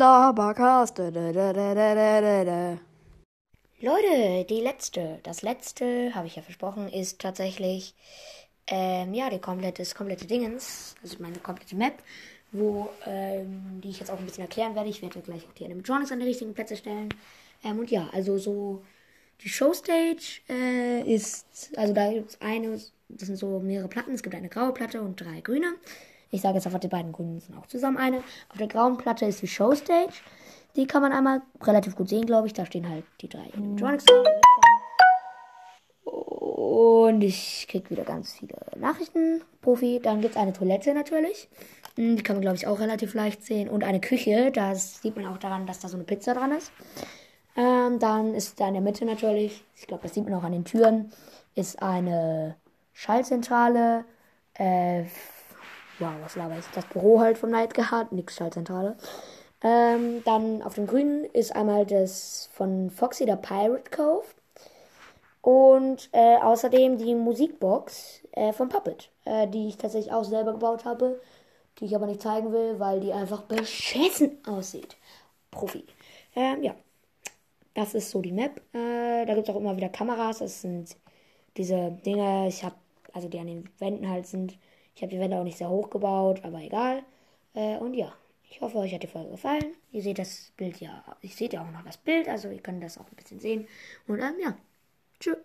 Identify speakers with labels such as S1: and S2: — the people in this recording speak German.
S1: Labercast.
S2: Leute, die letzte, das letzte, habe ich ja versprochen, ist tatsächlich, ähm, ja, die komplette, das komplette Dingens, also meine komplette Map, wo, ähm, die ich jetzt auch ein bisschen erklären werde. Ich werde gleich auch die Animatronics an die richtigen Plätze stellen. Ähm, und ja, also so, die Showstage äh, ist, also da gibt es eine, das sind so mehrere Platten. Es gibt eine graue Platte und drei grüne. Ich sage jetzt einfach, die beiden grünen sind auch zusammen eine. Auf der grauen Platte ist die Showstage. Die kann man einmal relativ gut sehen, glaube ich. Da stehen halt die drei Animatronics. Und ich krieg wieder ganz viele Nachrichten. Profi. Dann gibt es eine Toilette natürlich. Hm, Die kann man, glaube ich, auch relativ leicht sehen. Und eine Küche. Das sieht man auch daran, dass da so eine Pizza dran ist. Ähm, dann ist da in der Mitte natürlich, ich glaube, das sieht man auch an den Türen, ist eine Schaltzentrale. Äh, wow, was laber ich? Das Büro halt vom Nightguard, nix Schaltzentrale. Ähm, dann auf dem Grünen ist einmal das von Foxy, der Pirate Cove. Und äh, außerdem die Musikbox äh, von Puppet, äh, die ich tatsächlich auch selber gebaut habe, die ich aber nicht zeigen will, weil die einfach beschissen aussieht. Profi. Ähm, ja, das ist so die Map. Äh, da gibt es auch immer wieder Kameras. Das sind diese Dinge, ich habe, also die an den Wänden halt sind. Ich habe die Wände auch nicht sehr hoch gebaut, aber egal. Äh, und ja, ich hoffe, euch hat die Folge gefallen. Ihr seht das Bild ja, ich seht ja auch noch das Bild, also ihr könnt das auch ein bisschen sehen. Und ähm, ja, tschüss.